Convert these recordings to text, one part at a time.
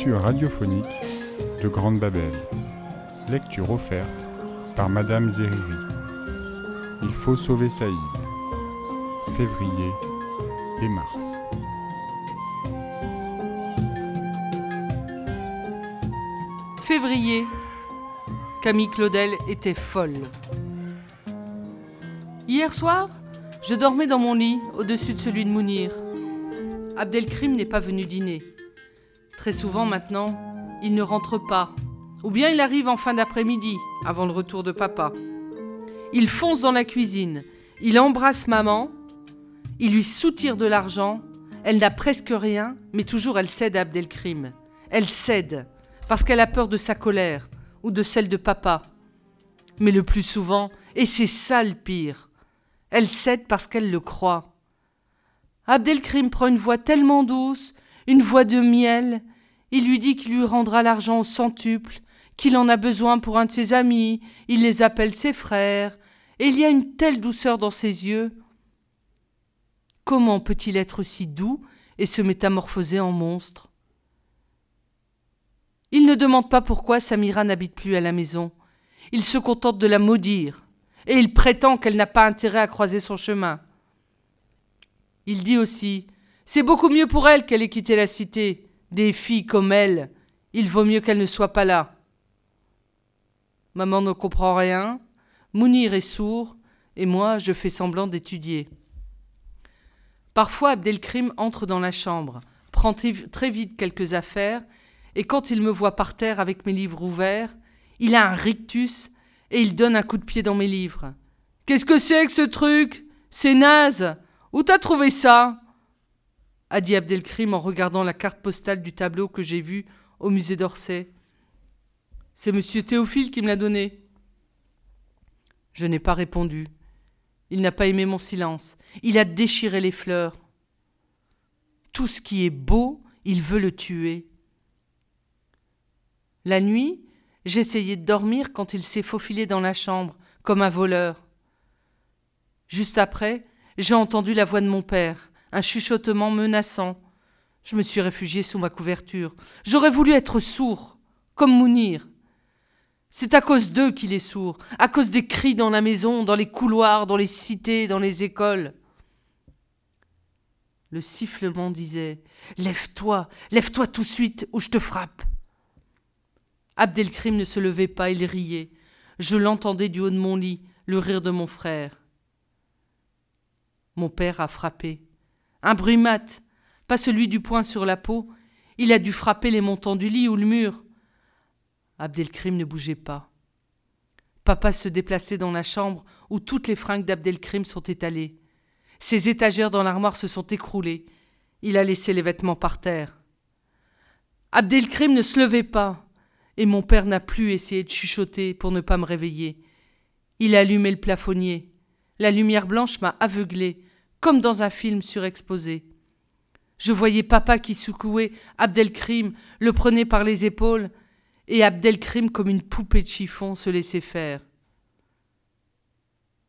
Lecture radiophonique de Grande Babel. Lecture offerte par Madame Zeriri. Il faut sauver Saïd. Février et mars. Février. Camille Claudel était folle. Hier soir, je dormais dans mon lit, au-dessus de celui de Mounir. Abdelkrim n'est pas venu dîner. Très souvent maintenant, il ne rentre pas, ou bien il arrive en fin d'après-midi, avant le retour de papa. Il fonce dans la cuisine, il embrasse maman, il lui soutire de l'argent, elle n'a presque rien, mais toujours elle cède à Abdelkrim. Elle cède, parce qu'elle a peur de sa colère, ou de celle de papa. Mais le plus souvent, et c'est ça le pire, elle cède parce qu'elle le croit. Abdelkrim prend une voix tellement douce, une voix de miel, il lui dit qu'il lui rendra l'argent au centuple, qu'il en a besoin pour un de ses amis, il les appelle ses frères, et il y a une telle douceur dans ses yeux. Comment peut-il être si doux et se métamorphoser en monstre? Il ne demande pas pourquoi Samira n'habite plus à la maison. Il se contente de la maudire, et il prétend qu'elle n'a pas intérêt à croiser son chemin. Il dit aussi C'est beaucoup mieux pour elle qu'elle ait quitté la cité. Des filles comme elle, il vaut mieux qu'elle ne soit pas là. Maman ne comprend rien, Mounir est sourd, et moi je fais semblant d'étudier. Parfois Abdelkrim entre dans la chambre, prend très vite quelques affaires, et quand il me voit par terre avec mes livres ouverts, il a un rictus et il donne un coup de pied dans mes livres. Qu'est-ce que c'est que ce truc? C'est naze Où t'as trouvé ça? A dit Abdelkrim en regardant la carte postale du tableau que j'ai vu au musée d'Orsay. C'est monsieur Théophile qui me l'a donné. Je n'ai pas répondu. Il n'a pas aimé mon silence. Il a déchiré les fleurs. Tout ce qui est beau, il veut le tuer. La nuit, j'essayais de dormir quand il s'est faufilé dans la chambre, comme un voleur. Juste après, j'ai entendu la voix de mon père, un chuchotement menaçant. Je me suis réfugié sous ma couverture. J'aurais voulu être sourd, comme Mounir. C'est à cause d'eux qu'il est sourd, à cause des cris dans la maison, dans les couloirs, dans les cités, dans les écoles. Le sifflement disait Lève-toi, lève-toi tout de suite, ou je te frappe. Abdelkrim ne se levait pas, il riait. Je l'entendais du haut de mon lit, le rire de mon frère. Mon père a frappé. Un bruit mat, pas celui du poing sur la peau. Il a dû frapper les montants du lit ou le mur. Abdelkrim ne bougeait pas. Papa se déplaçait dans la chambre où toutes les fringues d'Abdelkrim sont étalées. Ses étagères dans l'armoire se sont écroulées. Il a laissé les vêtements par terre. Abdelkrim ne se levait pas, et mon père n'a plus essayé de chuchoter pour ne pas me réveiller. Il a allumé le plafonnier. La lumière blanche m'a aveuglé, comme dans un film surexposé. Je voyais papa qui secouait Abdelkrim, le prenait par les épaules, et Abdelkrim, comme une poupée de chiffon, se laissait faire.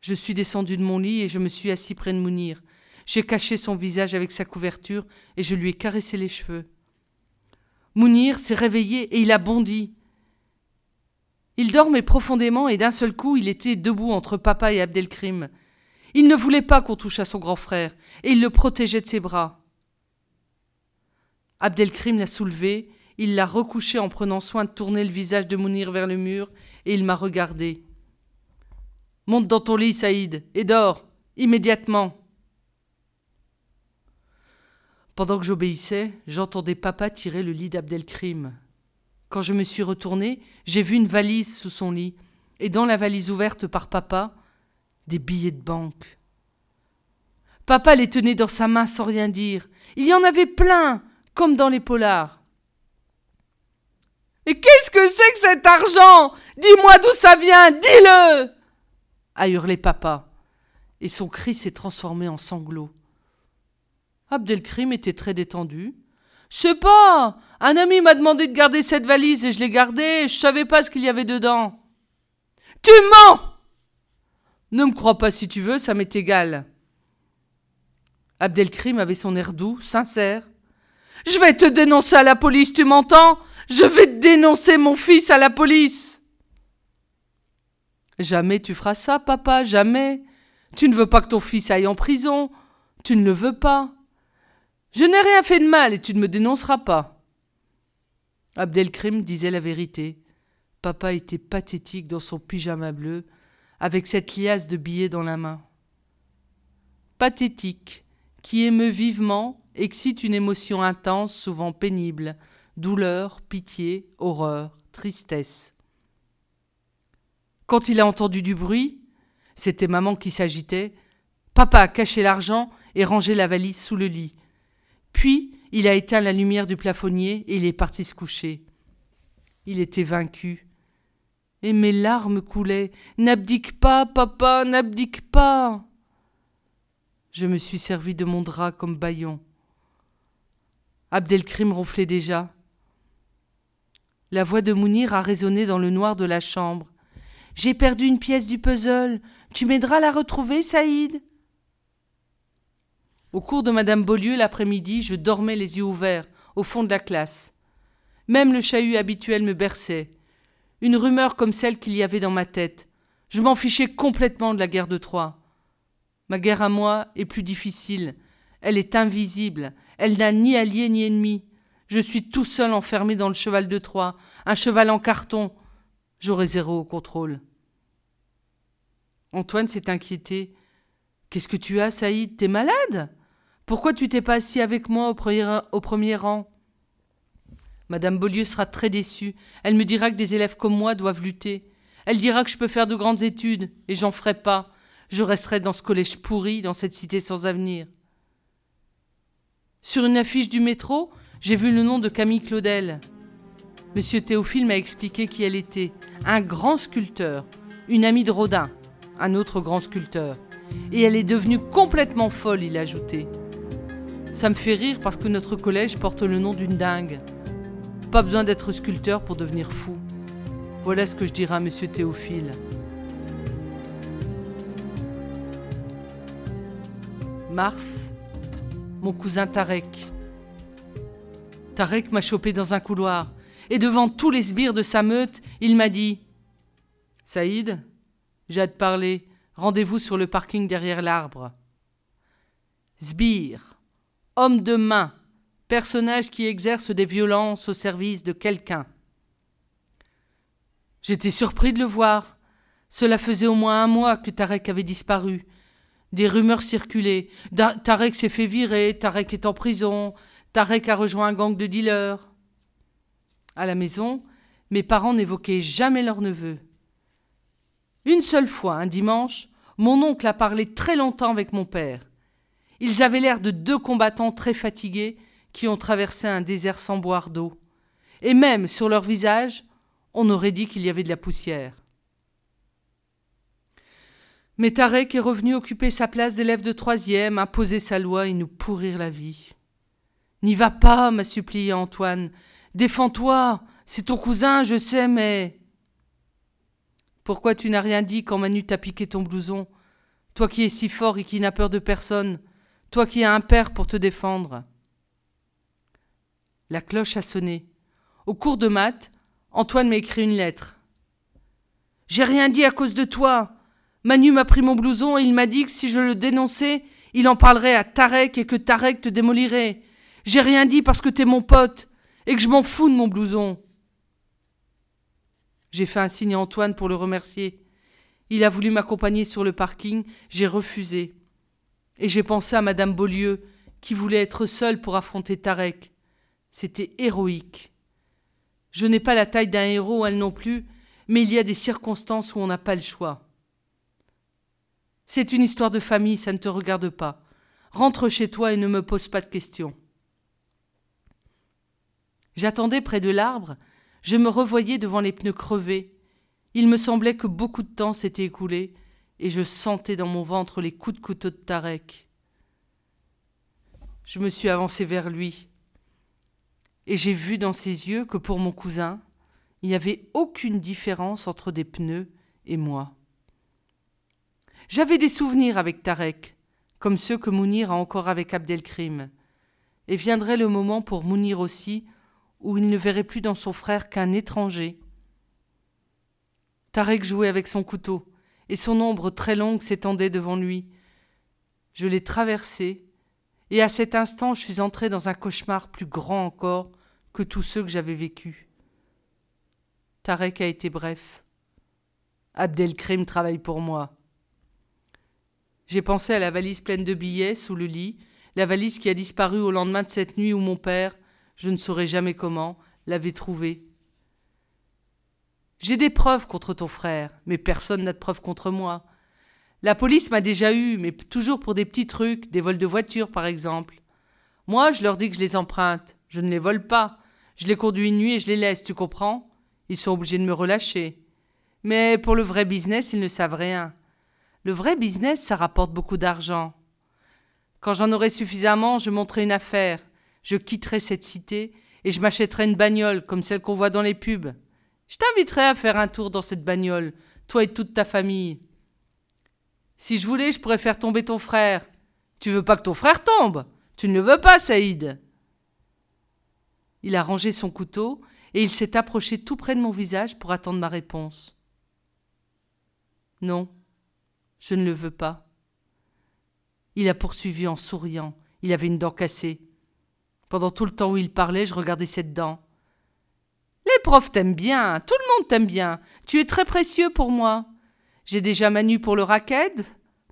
Je suis descendu de mon lit et je me suis assis près de Mounir. J'ai caché son visage avec sa couverture et je lui ai caressé les cheveux. Mounir s'est réveillé et il a bondi. Il dormait profondément et d'un seul coup il était debout entre papa et Abdelkrim. Il ne voulait pas qu'on touche à son grand frère et il le protégeait de ses bras. Abdelkrim l'a soulevé il l'a recouché en prenant soin de tourner le visage de Mounir vers le mur, et il m'a regardé. Monte dans ton lit, Saïd, et dors, immédiatement. Pendant que j'obéissais, j'entendais papa tirer le lit d'Abdelkrim. Quand je me suis retourné, j'ai vu une valise sous son lit, et dans la valise ouverte par papa, des billets de banque. Papa les tenait dans sa main sans rien dire. Il y en avait plein, comme dans les polars. Et qu'est-ce que c'est que cet argent? Dis-moi d'où ça vient, dis-le a hurlé papa, et son cri s'est transformé en sanglots. Abdelkrim était très détendu. Je sais pas. Un ami m'a demandé de garder cette valise et je l'ai gardée. Je savais pas ce qu'il y avait dedans. Tu mens Ne me crois pas si tu veux, ça m'est égal. Abdelkrim avait son air doux, sincère. Je vais te dénoncer à la police, tu m'entends? Je vais dénoncer mon fils à la police Jamais tu feras ça, papa, jamais. Tu ne veux pas que ton fils aille en prison. Tu ne le veux pas. Je n'ai rien fait de mal et tu ne me dénonceras pas. Abdelkrim disait la vérité. Papa était pathétique dans son pyjama bleu, avec cette liasse de billets dans la main. Pathétique, qui émeut vivement, excite une émotion intense, souvent pénible, douleur, pitié, horreur, tristesse. Quand il a entendu du bruit, c'était maman qui s'agitait, papa a caché l'argent et rangé la valise sous le lit. Puis il a éteint la lumière du plafonnier et il est parti se coucher. Il était vaincu. Et mes larmes coulaient. N'abdique pas, papa, n'abdique pas. Je me suis servi de mon drap comme baillon. Abdelkrim ronflait déjà. La voix de Mounir a résonné dans le noir de la chambre. J'ai perdu une pièce du puzzle. Tu m'aideras à la retrouver, Saïd Au cours de Madame Beaulieu l'après-midi, je dormais les yeux ouverts, au fond de la classe. Même le chahut habituel me berçait. Une rumeur comme celle qu'il y avait dans ma tête. Je m'en fichais complètement de la guerre de Troie. Ma guerre à moi est plus difficile. Elle est invisible. Elle n'a ni allié ni ennemi. Je suis tout seul enfermé dans le cheval de Troie, un cheval en carton. J'aurai zéro au contrôle. Antoine s'est inquiété. Qu'est-ce que tu as, Saïd? T'es malade? Pourquoi tu t'es pas assis avec moi au premier, au premier rang? Madame Beaulieu sera très déçue. Elle me dira que des élèves comme moi doivent lutter. Elle dira que je peux faire de grandes études, et j'en ferai pas je resterai dans ce collège pourri, dans cette cité sans avenir. Sur une affiche du métro, j'ai vu le nom de Camille Claudel. Monsieur Théophile m'a expliqué qui elle était. Un grand sculpteur, une amie de Rodin, un autre grand sculpteur. Et elle est devenue complètement folle, il a ajouté. Ça me fait rire parce que notre collège porte le nom d'une dingue. Pas besoin d'être sculpteur pour devenir fou. Voilà ce que je dirai à monsieur Théophile. Mars, mon cousin Tarek. Tarek m'a chopé dans un couloir, et devant tous les sbires de sa meute, il m'a dit Saïd, j'ai à te parler, rendez-vous sur le parking derrière l'arbre. Sbire, homme de main, personnage qui exerce des violences au service de quelqu'un. J'étais surpris de le voir. Cela faisait au moins un mois que Tarek avait disparu, des rumeurs circulaient. Tarek s'est fait virer, Tarek est en prison, Tarek a rejoint un gang de dealers. À la maison, mes parents n'évoquaient jamais leur neveu. Une seule fois, un dimanche, mon oncle a parlé très longtemps avec mon père. Ils avaient l'air de deux combattants très fatigués qui ont traversé un désert sans boire d'eau. Et même sur leur visage, on aurait dit qu'il y avait de la poussière. Mais Tarek est revenu occuper sa place d'élève de troisième, imposer sa loi et nous pourrir la vie. N'y va pas, m'a supplié Antoine. Défends-toi. C'est ton cousin, je sais, mais. Pourquoi tu n'as rien dit quand Manu t'a piqué ton blouson? Toi qui es si fort et qui n'as peur de personne. Toi qui as un père pour te défendre. La cloche a sonné. Au cours de maths, Antoine m'a écrit une lettre. J'ai rien dit à cause de toi. Manu m'a pris mon blouson et il m'a dit que si je le dénonçais, il en parlerait à Tarek et que Tarek te démolirait. J'ai rien dit parce que t'es mon pote et que je m'en fous de mon blouson. J'ai fait un signe à Antoine pour le remercier. Il a voulu m'accompagner sur le parking, j'ai refusé. Et j'ai pensé à Madame Beaulieu, qui voulait être seule pour affronter Tarek. C'était héroïque. Je n'ai pas la taille d'un héros, elle non plus, mais il y a des circonstances où on n'a pas le choix. C'est une histoire de famille, ça ne te regarde pas. Rentre chez toi et ne me pose pas de questions. J'attendais près de l'arbre, je me revoyais devant les pneus crevés. Il me semblait que beaucoup de temps s'était écoulé, et je sentais dans mon ventre les coups de couteau de Tarek. Je me suis avancé vers lui, et j'ai vu dans ses yeux que pour mon cousin, il n'y avait aucune différence entre des pneus et moi. J'avais des souvenirs avec Tarek, comme ceux que Mounir a encore avec Abdelkrim. et viendrait le moment pour Mounir aussi, où il ne verrait plus dans son frère qu'un étranger. Tarek jouait avec son couteau, et son ombre très longue s'étendait devant lui. Je l'ai traversé, et à cet instant je suis entré dans un cauchemar plus grand encore que tous ceux que j'avais vécus. Tarek a été bref. Abdelkrim travaille pour moi. J'ai pensé à la valise pleine de billets sous le lit, la valise qui a disparu au lendemain de cette nuit où mon père, je ne saurais jamais comment, l'avait trouvée. J'ai des preuves contre ton frère, mais personne n'a de preuves contre moi. La police m'a déjà eu, mais toujours pour des petits trucs, des vols de voitures par exemple. Moi, je leur dis que je les emprunte. Je ne les vole pas. Je les conduis une nuit et je les laisse, tu comprends? Ils sont obligés de me relâcher. Mais pour le vrai business, ils ne savent rien. Le vrai business, ça rapporte beaucoup d'argent. Quand j'en aurai suffisamment, je monterai une affaire. Je quitterai cette cité et je m'achèterai une bagnole comme celle qu'on voit dans les pubs. Je t'inviterai à faire un tour dans cette bagnole, toi et toute ta famille. Si je voulais, je pourrais faire tomber ton frère. Tu veux pas que ton frère tombe Tu ne le veux pas, Saïd Il a rangé son couteau et il s'est approché tout près de mon visage pour attendre ma réponse. Non, je ne le veux pas. Il a poursuivi en souriant. Il avait une dent cassée. Pendant tout le temps où il parlait, je regardais cette dent. Les profs t'aiment bien, tout le monde t'aime bien. Tu es très précieux pour moi. J'ai déjà Manu pour le racket,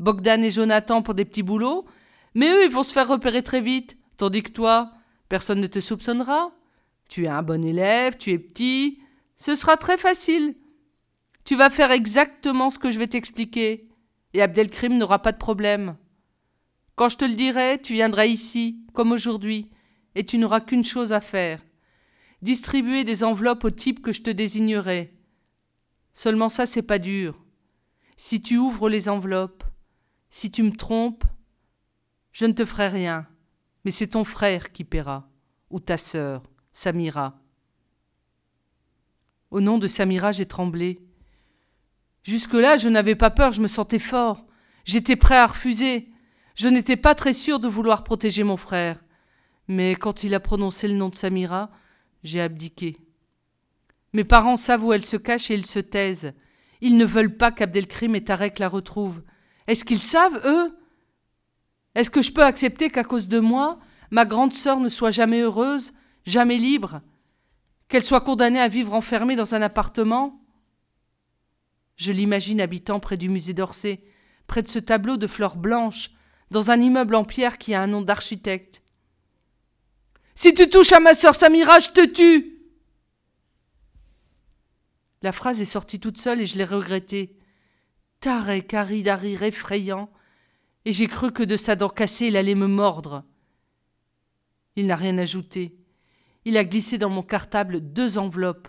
Bogdan et Jonathan pour des petits boulots, mais eux, ils vont se faire repérer très vite, tandis que toi, personne ne te soupçonnera. Tu es un bon élève, tu es petit, ce sera très facile. Tu vas faire exactement ce que je vais t'expliquer, et Abdelkrim n'aura pas de problème. Quand je te le dirai, tu viendras ici, comme aujourd'hui, et tu n'auras qu'une chose à faire distribuer des enveloppes au type que je te désignerai. Seulement ça, c'est pas dur. Si tu ouvres les enveloppes, si tu me trompes, je ne te ferai rien, mais c'est ton frère qui paiera, ou ta sœur, Samira. Au nom de Samira, j'ai tremblé. Jusque-là, je n'avais pas peur, je me sentais fort. J'étais prêt à refuser. Je n'étais pas très sûr de vouloir protéger mon frère. Mais quand il a prononcé le nom de Samira, j'ai abdiqué. Mes parents savent où elle se cache et ils se taisent. Ils ne veulent pas qu'Abdelkrim et Tarek la retrouvent. Est-ce qu'ils savent, eux? Est-ce que je peux accepter qu'à cause de moi, ma grande sœur ne soit jamais heureuse, jamais libre? Qu'elle soit condamnée à vivre enfermée dans un appartement? Je l'imagine habitant près du musée d'Orsay, près de ce tableau de fleurs blanches, dans un immeuble en pierre qui a un nom d'architecte. Si tu touches à ma sœur Samira, je te tue La phrase est sortie toute seule et je l'ai regrettée. Tarek a ri d'un rire effrayant, et j'ai cru que de sa dent cassée il allait me mordre. Il n'a rien ajouté. Il a glissé dans mon cartable deux enveloppes,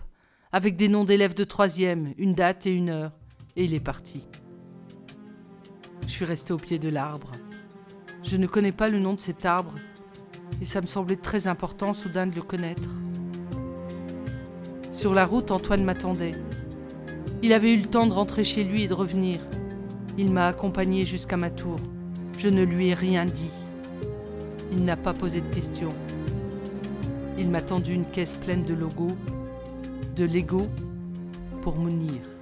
avec des noms d'élèves de troisième, une date et une heure, et il est parti. Je suis resté au pied de l'arbre. Je ne connais pas le nom de cet arbre, et ça me semblait très important soudain de le connaître. Sur la route, Antoine m'attendait. Il avait eu le temps de rentrer chez lui et de revenir. Il m'a accompagné jusqu'à ma tour. Je ne lui ai rien dit. Il n'a pas posé de questions. Il m'a tendu une caisse pleine de logos de Lego pour Mounir.